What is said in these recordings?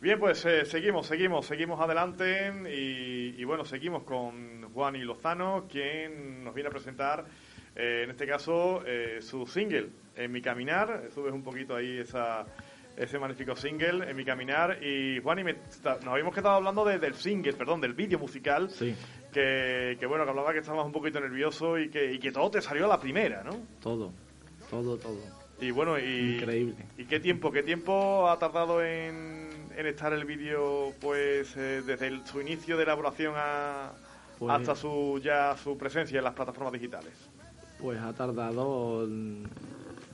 Bien, pues eh, seguimos, seguimos, seguimos adelante y, y, bueno, seguimos con Juan y Lozano, quien nos viene a presentar, eh, en este caso, eh, su single, En mi caminar. Subes un poquito ahí esa, ese magnífico single, En mi caminar. Y Juan, y me, nos habíamos quedado hablando de, del single, perdón, del vídeo musical. Sí. Que, que, bueno, que hablaba que estabas un poquito nervioso y que, y que todo te salió a la primera, ¿no? Todo, todo, todo. Y bueno, y... Increíble. ¿Y qué tiempo, qué tiempo ha tardado en, en estar el vídeo, pues, eh, desde el, su inicio de elaboración a, Pues- hasta su ya su presencia en las plataformas digitales? Pues ha tardado, mm,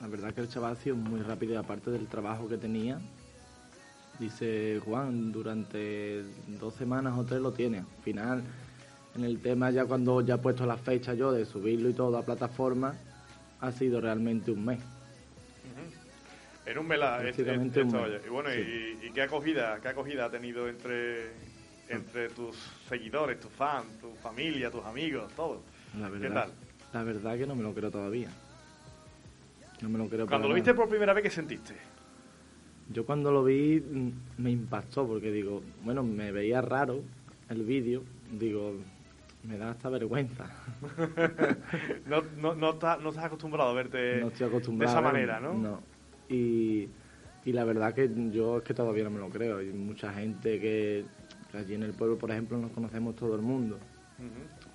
la verdad que el chaval ha sido muy rápido aparte del trabajo que tenía, dice Juan, durante dos semanas o tres lo tiene. Al final, en el tema ya cuando ya he puesto la fecha yo de subirlo y todo a plataforma, ha sido realmente un mes. En un Prácticamente un mes, Y bueno, y, y qué acogida, qué acogida ha tenido entre entre tus seguidores, tus fans, tu familia, tus amigos, todo. La ¿Qué tal? La verdad que no me lo creo todavía. No me lo creo Cuando lo viste por primera vez, ¿qué sentiste? Yo cuando lo vi mm, me impactó porque digo, bueno, me veía raro el vídeo, digo, me da hasta vergüenza. no, no, no, estás, no estás acostumbrado a verte no estoy acostumbrado. de esa manera, ¿no? No. Y, y la verdad que yo es que todavía no me lo creo. Hay mucha gente que, allí en el pueblo, por ejemplo, nos conocemos todo el mundo.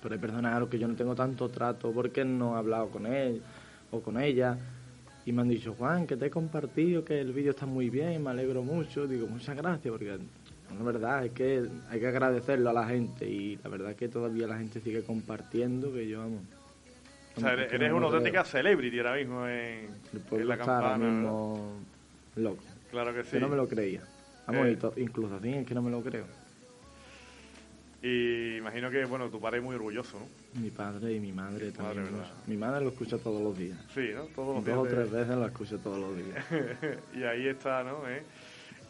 Pero hay personas a los que yo no tengo tanto trato porque no he hablado con él o con ella. Y me han dicho, Juan, que te he compartido, que el vídeo está muy bien, me alegro mucho. Digo, muchas gracias, porque la verdad es que hay que agradecerlo a la gente. Y la verdad es que todavía la gente sigue compartiendo, que yo vamos. O sea, es eres, una auténtica celebrity ahora mismo en, la campana. ¿no? mismo loco. Claro que sí. Que no me lo creía. Vamos, Eh. incluso así es que no me lo creo. Y imagino que, bueno, tu padre es muy orgulloso, ¿no? Mi padre y mi madre también. mi madre lo escucha todos los días. Sí, ¿no? Todos los Dos o días tres de- veces lo escucho todos los días. y ahí está, ¿no? ¿Eh?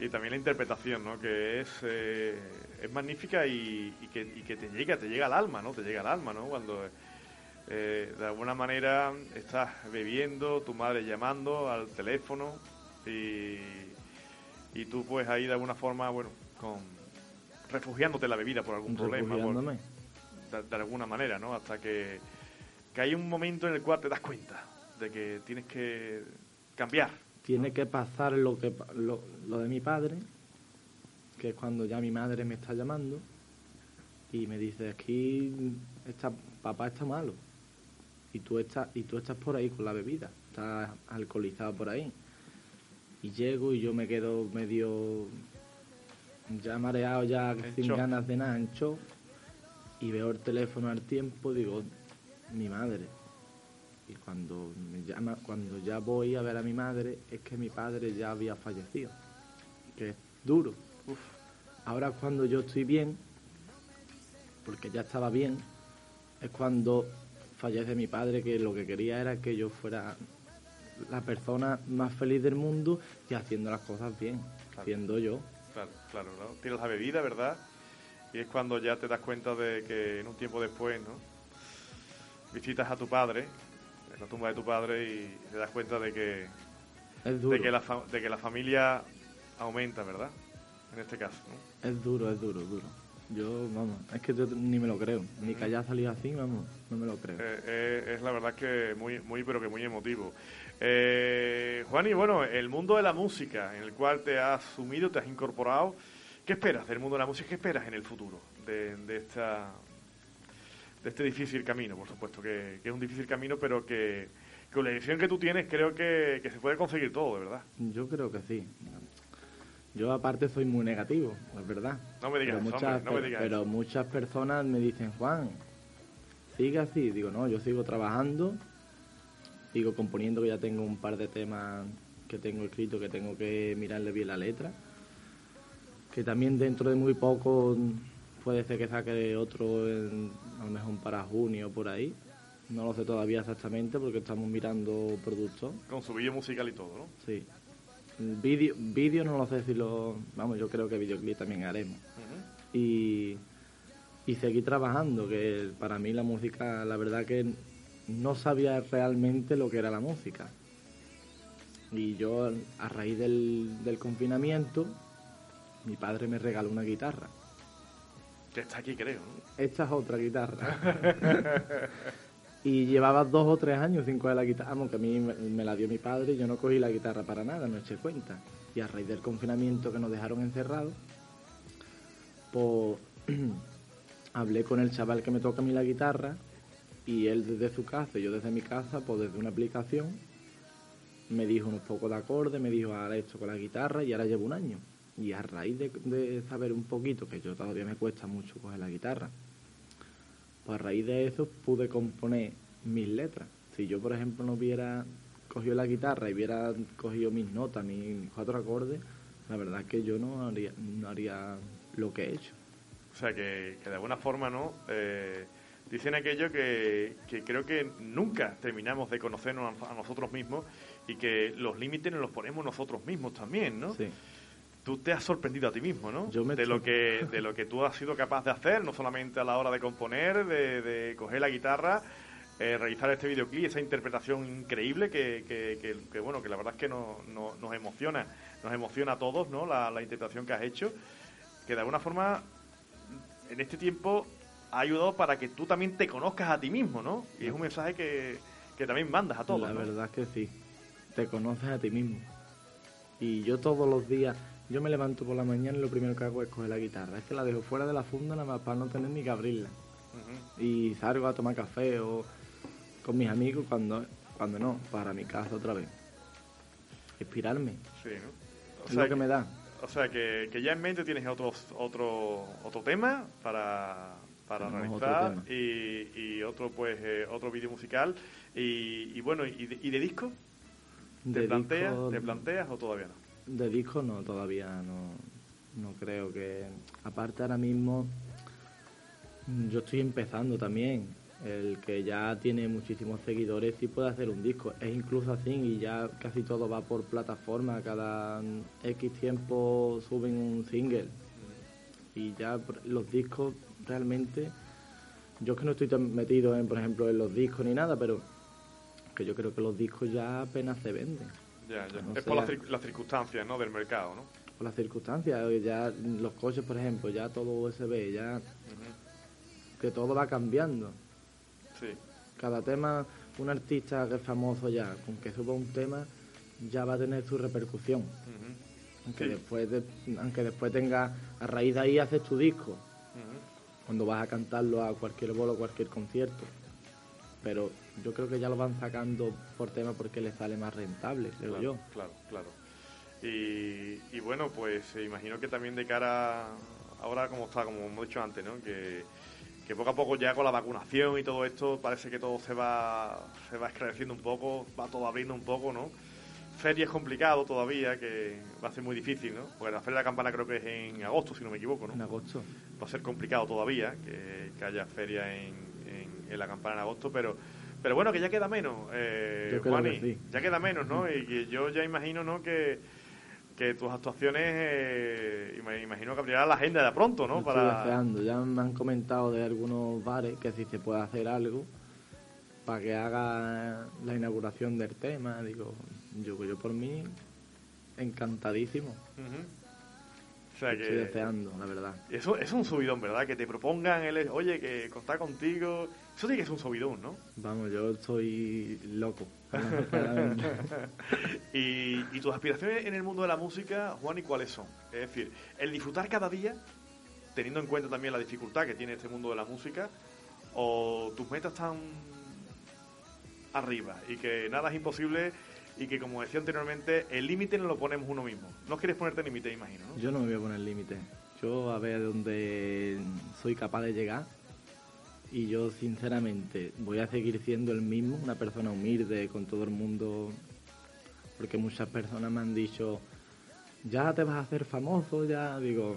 Y también la interpretación, ¿no? Que es, eh, es magnífica y, y que, y que te llega, te llega al alma, ¿no? Te llega al alma, ¿no? Cuando eh, de alguna manera estás bebiendo, tu madre llamando al teléfono y, y tú pues ahí de alguna forma, bueno, con refugiándote en la bebida por algún problema. por- de, de alguna manera, ¿no? Hasta que, que hay un momento en el cual te das cuenta de que tienes que cambiar. Tiene que pasar lo, que, lo, lo de mi padre, que es cuando ya mi madre me está llamando y me dice, aquí está, papá está malo y tú estás, y tú estás por ahí con la bebida, estás alcoholizado por ahí. Y llego y yo me quedo medio ya mareado, ya sin ganas de nada, en y veo el teléfono al tiempo, digo, mi madre. Y cuando me llama, cuando ya voy a ver a mi madre, es que mi padre ya había fallecido. Que es duro. Ahora cuando yo estoy bien, porque ya estaba bien, es cuando fallece mi padre, que lo que quería era que yo fuera la persona más feliz del mundo y haciendo las cosas bien, Claro. siendo yo. Claro, claro, ¿no? Tiras la bebida, ¿verdad? Y es cuando ya te das cuenta de que en un tiempo después, ¿no? Visitas a tu padre, en la tumba de tu padre, y te das cuenta de que, Es duro, de que, la, fa- de que la familia aumenta, ¿verdad? En este caso, ¿no? es duro, es duro, duro. Yo, vamos, es que yo ni me lo creo, ni que haya salido así, vamos, no me lo creo. Eh, eh, es la verdad que muy, muy, pero que muy emotivo. Eh, Juan, y bueno, el mundo de la música en el cual te has sumido, te has incorporado, ¿qué esperas del mundo de la música? ¿Qué esperas en el futuro de, de esta de este difícil camino? Por supuesto que, que es un difícil camino, pero que, con la edición que tú tienes creo que, que se puede conseguir todo, de verdad. Yo creo que sí. Yo aparte soy muy negativo, es verdad. No me digas pero muchas, hombre, no me digas pero muchas personas me dicen, Juan, sigue así. Digo, no, yo sigo trabajando, sigo componiendo, que ya tengo un par de temas que tengo escrito, que tengo que mirarle bien la letra. Que también dentro de muy poco puede ser que saque otro, en- a lo mejor para junio por ahí. No lo sé todavía exactamente porque estamos mirando productos. Con su vídeo musical y todo, ¿no? Sí. Vídeo, vídeo no lo sé si lo... Vamos, yo creo que videoclip también haremos. Y, y seguir trabajando, que para mí la música, la verdad que no sabía realmente lo que era la música. Y yo, a raíz del, del confinamiento, mi padre me regaló una guitarra. Que está aquí, creo. Esta es otra guitarra. y llevaba dos o tres años sin coger la guitarra, aunque a mí me, la dio mi padre y yo no cogí la guitarra para nada, no eché cuenta. Y a raíz del confinamiento que nos dejaron encerrados, pues hablé con el chaval que me toca a mí la guitarra y él desde su casa yo desde mi casa, pues desde una aplicación, me dijo unos pocos de acordes, me dijo ahora esto con la guitarra y ahora llevo un año. Y a raíz de, de saber un poquito, que yo todavía me cuesta mucho coger la guitarra, pues a raíz de eso pude componer mis letras. Si yo, por ejemplo, no hubiera cogido la guitarra y hubiera cogido mis notas, mis cuatro acordes, la verdad es que yo no haría, no haría lo que he hecho. O sea, que, que de alguna forma, ¿no? Eh, dicen aquello que, que creo que nunca terminamos de conocernos a, a nosotros mismos y que los límites nos los ponemos nosotros mismos también, ¿no? Sí. Tú te has sorprendido a ti mismo, ¿no? Yo me de, lo que, de lo que tú has sido capaz de hacer, no solamente a la hora de componer, de, de coger la guitarra, eh, realizar este videoclip, esa interpretación increíble que, que, que- que, bueno, que la verdad es que nos, nos, nos emociona, nos emociona a todos, ¿no? La, la interpretación que has hecho, que de alguna forma en este tiempo ha ayudado para que tú también te conozcas a ti mismo, ¿no? Y es un mensaje que, que también mandas a todos, La ¿no? verdad es que sí. Te conoces a ti mismo. Y yo todos los días, yo me levanto por la mañana y lo primero que hago es coger la guitarra. Es que la dejo fuera de la funda nada más para no tener ni que abrirla. Y salgo a tomar café o con mis amigos cuando, cuando no, para mi casa otra vez. Inspirarme. Sí, ¿no? O es sea, lo que me da. O sea, que, que ya en mente tienes otros, otro, otro tema para, para Tenemos otro realizar y otro pues eh, otro vídeo musical y, y bueno, ¿y de, y de disco? ¿Te, De planteas, disco- ¿Te planteas o todavía no? De disco no, todavía no, no creo que... Aparte ahora mismo yo estoy empezando también. El que ya tiene muchísimos seguidores sí puede hacer un disco. Es incluso así y ya casi todo va por plataforma. Cada X tiempo suben un single. Y ya los discos realmente... Yo es que no estoy tan metido en, por ejemplo, en los discos ni nada, pero que yo creo que los discos ya apenas se venden. Ya, ya. No es por las, circunstancias ¿no? del mercado, ¿no? por las circunstancias, ya los coches, por ejemplo, ya todo USB, ya que todo va cambiando. Sí, Cada tema, un artista que es famoso ya, con que suba un tema, ya va a tener su repercusión. Aunque Sí. después de- aunque después tenga, a raíz de ahí haces tu disco, cuando vas a cantarlo a cualquier bolo, cualquier concierto. Pero yo creo que ya lo van sacando por tema porque les sale más rentable, creo claro, yo. Claro, claro. Y, y bueno, pues eh, imagino que también de cara ahora como está, como hemos dicho antes, ¿no? Que, que poco a poco ya con la vacunación y todo esto parece que todo se va se va esclareciendo un poco, va todo abriendo un poco, ¿no? Feria es complicado todavía, que va a ser muy difícil, ¿no? Porque la Feria de la Campana creo que es en agosto, si no me equivoco, ¿no? En agosto. va a ser complicado todavía que, que haya feria en, en- en la campana en agosto, pero pero bueno, que ya queda menos, eh, Juani, que sí. ya queda menos, ¿no? Y que yo ya imagino, ¿no? Que, que tus actuaciones, eh, me imagino que abrirá la agenda de pronto, ¿no? Lo Estoy deseando. Ya me han comentado de algunos bares que si se puede hacer algo para que haga la inauguración del tema. Digo, yo, yo por mí, encantadísimo. Ujú. O sea Estoy deseando, la verdad. eso es un subidón, ¿verdad? Que te propongan, el, oye, que contar contigo, eso tiene que ser un subidón, ¿no? Vamos, yo estoy loco. y, y tus aspiraciones en el mundo de la música, Juan, ¿y cuáles son? Es decir, el disfrutar cada día, teniendo en cuenta también la dificultad que tiene este mundo de la música, o tus metas están arriba y que nada es imposible y que, como decía anteriormente, el límite no lo ponemos uno mismo. No quieres ponerte límite, imagino, ¿no? Yo no me voy a poner límite. Yo a ver dónde soy capaz de llegar. Y yo, sinceramente, voy a seguir siendo el mismo, una persona humilde con todo el mundo. Porque muchas personas me han dicho, ya te vas a hacer famoso, ya. Digo,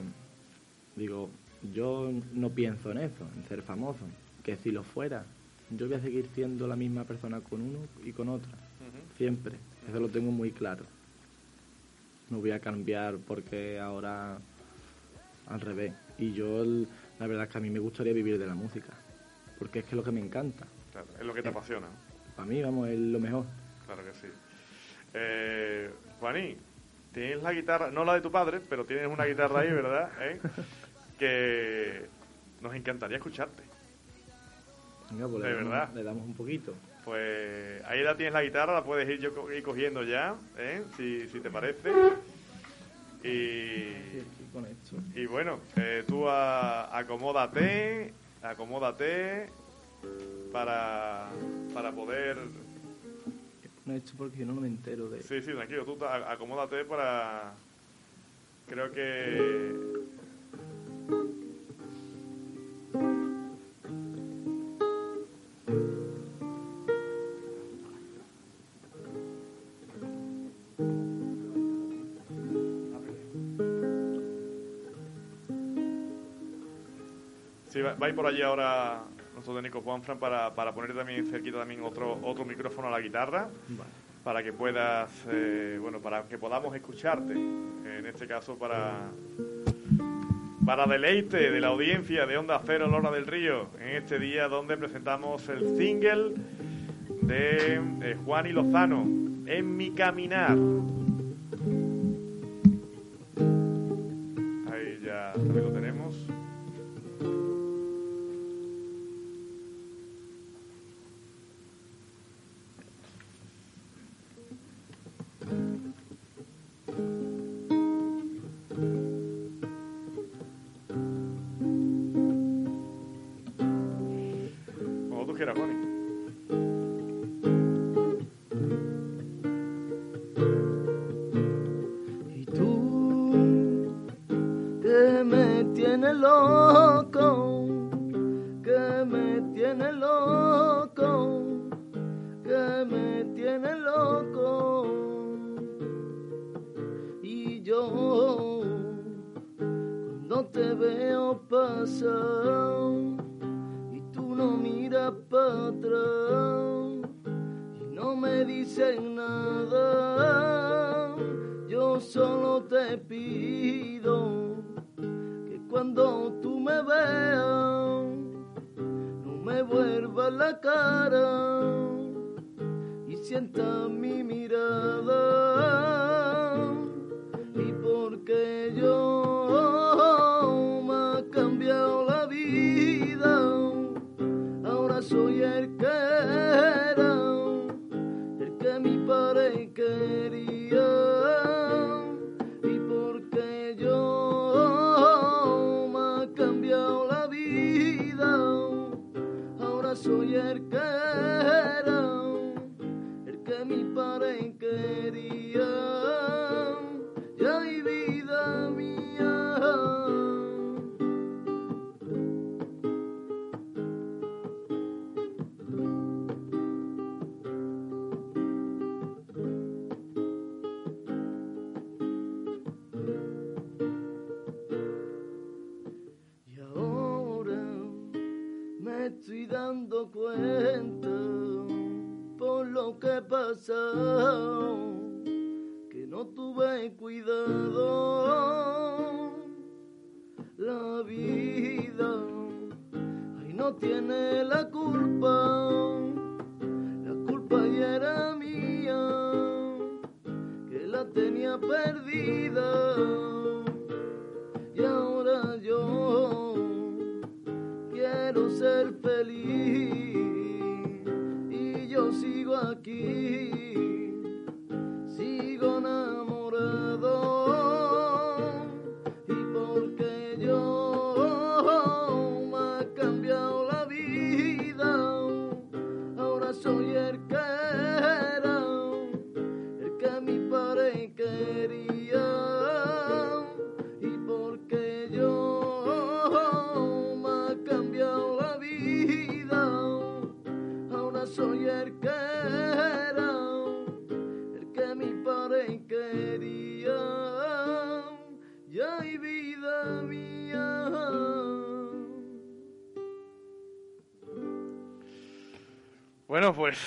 digo, yo no pienso en eso, en ser famoso. Que si lo fuera, yo voy a seguir siendo la misma persona con uno y con otra. Siempre. Eso lo tengo muy claro. No voy a cambiar porque ahora al revés. Y yo, el- la verdad es que a mí me gustaría vivir de la música. Porque es que es lo que me encanta. Claro, es lo que te apasiona. Para mí, vamos, es lo mejor. Claro que sí. Eh, Juaní, tienes la guitarra, no la de tu padre, pero tienes una guitarra ahí, ¿verdad? ¿Eh? Que nos encantaría escucharte. Venga, pues De le, damos, verdad. le damos un poquito. Pues ahí la tienes la guitarra, la puedes ir yo co- ir cogiendo ya, ¿eh? si, si te parece. Y, y bueno, eh, tú a- acomódate, acomódate para, para poder... Con esto porque yo no me entero de... Sí, sí, tranquilo, tú acomódate para... Creo que... va, va a ir por allí ahora nuestro técnico Juanfran para, para poner también cerquita también otro, otro micrófono a la guitarra Vale. para que puedas, eh, bueno, para que podamos escucharte. En este caso para para deleite de la audiencia de Onda Cero Lora del Río, en este día donde presentamos el single de Juan y Lozano, En mi caminar. Tienes cuando tú me veas, no me vuelvas la cara y sienta mi mirada mi padre tiene la culpa, la culpa ya era mía, que la tenía perdida y ahora yo quiero ser feliz y yo sigo aquí, soy el que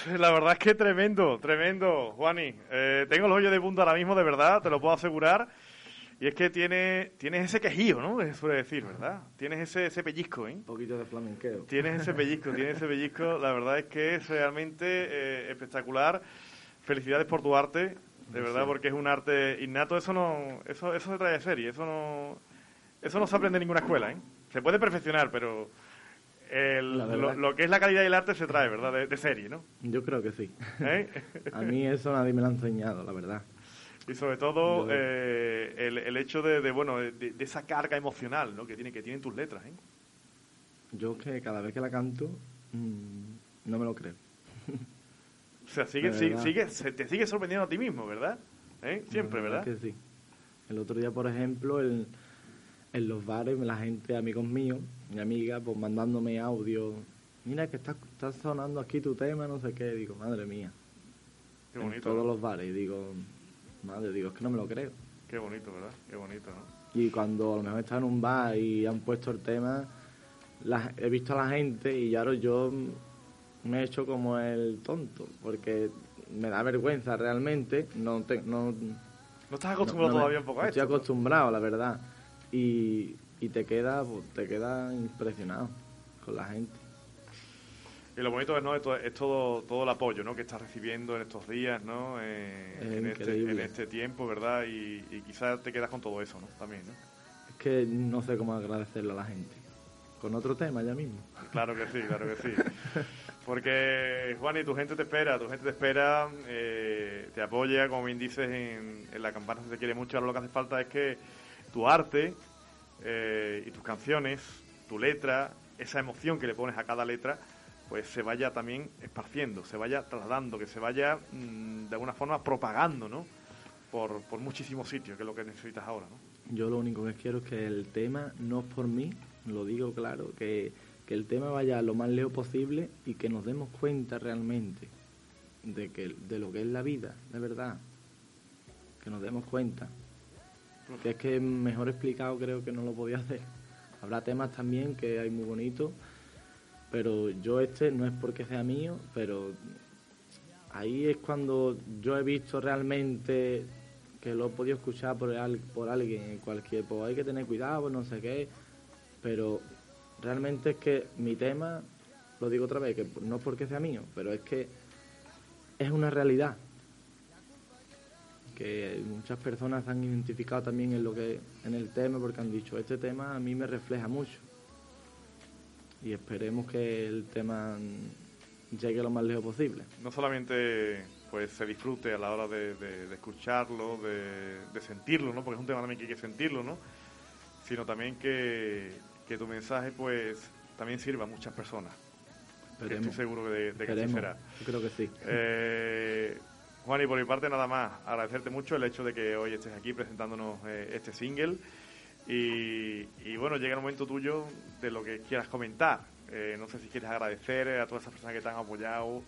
pues la verdad es que tremendo, tremendo, Juani. Eh, tengo los hoyos de punta ahora mismo, de verdad, te lo puedo asegurar. Y es que tiene, tienes ese quejío, ¿no? Se suele decir, ¿verdad? Tienes ese, ese pellizco, ¿eh? Un poquito de flamenqueo. Tienes ese pellizco, tienes ese pellizco. La verdad es que es realmente eh, espectacular. Felicidades por tu arte, De verdad, porque es un arte innato. Eso no, eso, eso se trae de serie. Eso no, eso no se aprende en ninguna escuela, ¿eh? Se puede perfeccionar, pero lo, que es la calidad del arte se trae, ¿verdad? De, serie, ¿no? Yo creo que sí. ¿Eh? A mí eso nadie me lo ha enseñado, la verdad. Y sobre todo eh, el, el, hecho de, bueno, de, esa carga emocional ¿no? que, tiene, que tienen tus letras, ¿eh? Yo que cada vez que la canto mm, no me lo creo. o sea, sigue, sigue, te sigue sorprendiendo a ti mismo, ¿verdad? ¿Eh? Siempre, ¿verdad? que sí. El otro día, por ejemplo, el, en los bares, la gente, amigos míos, mi amiga, pues mandándome audio. Mira que está, está sonando aquí tu tema, no sé qué. Digo, madre mía. Qué bonito. En todos los bares. Y digo, madre, digo, es que no me lo creo. Qué bonito, ¿verdad? Qué bonito, ¿no? Y cuando a lo mejor está en un bar y han puesto el tema, he visto a la gente y ya yo me he hecho como el tonto, porque me da vergüenza realmente. No, no, no estás acostumbrado todavía un poco a esto. Estoy acostumbrado, la verdad y, y te queda pues, te queda impresionado con la gente. Y lo bonito es, ¿no? es, todo, todo el apoyo ¿no? que estás recibiendo en estos días, ¿no? Eh, en, este, en, este, tiempo, ¿verdad? Y, y, quizás te quedas con todo eso, ¿no? También, ¿no? Es que no sé cómo agradecerle a la gente. Con otro tema ya mismo. Claro que sí, claro que sí. Porque, Juan, y tu gente te espera, tu gente te espera, eh, te apoya, como bien dices, en, en la campana se te quiere mucho. Ahora lo que hace falta es que tu arte eh, y tus canciones, tu letra, esa emoción que le pones a cada letra, pues se vaya también esparciendo, se vaya trasladando, que se vaya mm, de alguna forma propagando, ¿no? Por, por muchísimos sitios, que es lo que necesitas ahora, ¿no? Yo lo único que quiero es que el tema, no es por mí, lo digo claro, que, que el tema vaya lo más lejos posible y que nos demos cuenta realmente de, que, de lo que es la vida, de verdad. Que nos demos cuenta que es que mejor explicado creo que no lo podía hacer. Habrá temas también que hay muy bonitos, pero yo este no es porque sea mío, pero ahí es cuando yo he visto realmente que lo he podido escuchar por, por alguien, cualquier, pues hay que tener cuidado, no sé qué, pero realmente es que mi tema, lo digo otra vez, que no es porque sea mío, pero es que es una realidad que muchas personas han identificado también en lo que en el tema porque han dicho este tema a mí me refleja mucho y esperemos que el tema llegue lo más lejos posible. No solamente pues se disfrute a la hora de, escucharlo de, sentirlo no porque es un tema también que hay que sentirlo no sino también que, tu mensaje pues también sirva a muchas personas. Estoy seguro de, que así será. Yo creo que sí. Eh, Juan, y por mi parte nada más, agradecerte mucho el hecho de que hoy estés aquí presentándonos eh, este single. Y, bueno, llega el momento tuyo de lo que quieras comentar. Eh, no sé si quieres agradecer a todas esas personas que te han apoyado,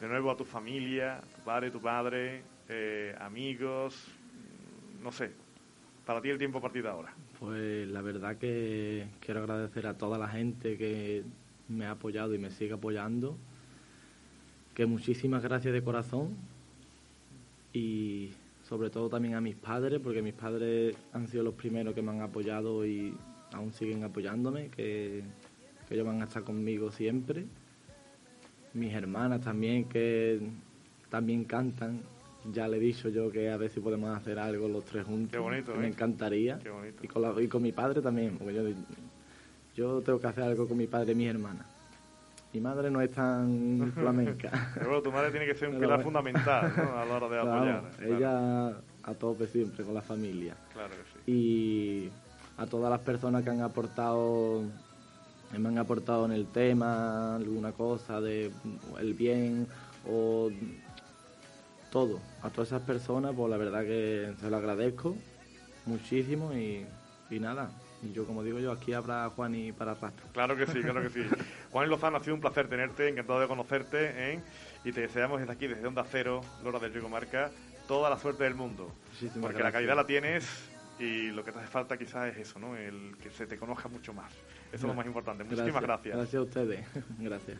de nuevo a tu familia, tu padre, tu padre, eh, amigos, no sé. Para ti el tiempo a partir de ahora. Pues la verdad que quiero agradecer a toda la gente que me ha apoyado y me sigue apoyando. Que muchísimas gracias de corazón y sobre todo también a mis padres, porque mis padres han sido los primeros que me han apoyado y aún siguen apoyándome, que, ellos van a estar conmigo siempre. Mis hermanas también, que también cantan. Ya le he dicho yo que a ver si podemos hacer algo los tres juntos. Qué bonito, Me ¿eh? encantaría. Y, con y con mi padre también, porque yo, yo tengo que hacer algo con mi padre y mis hermanas mi madre no es tan flamenca. Pero bueno, tu madre tiene que ser un pilar fundamental ¿no? a la hora de apoyar. Ella a tope siempre con la familia. Claro que sí. Y a todas las personas que han aportado, me han aportado en el tema, alguna cosa de el bien o todo. A todas esas personas, pues la verdad que se lo agradezco muchísimo y, y nada, y yo, como digo yo, aquí habrá Juan y para rato. Claro que sí, claro que sí. Juan Lozano, ha sido un placer tenerte, encantado de conocerte, ¿eh? y te deseamos desde aquí, desde Onda Cero, Lora del Rico Marca, toda la suerte del mundo. porque la calidad la tienes y lo que te hace falta quizás es eso, ¿no? El que se te conozca mucho más. Eso es lo más importante. Muchísimas gracias. Gracias a ustedes. gracias.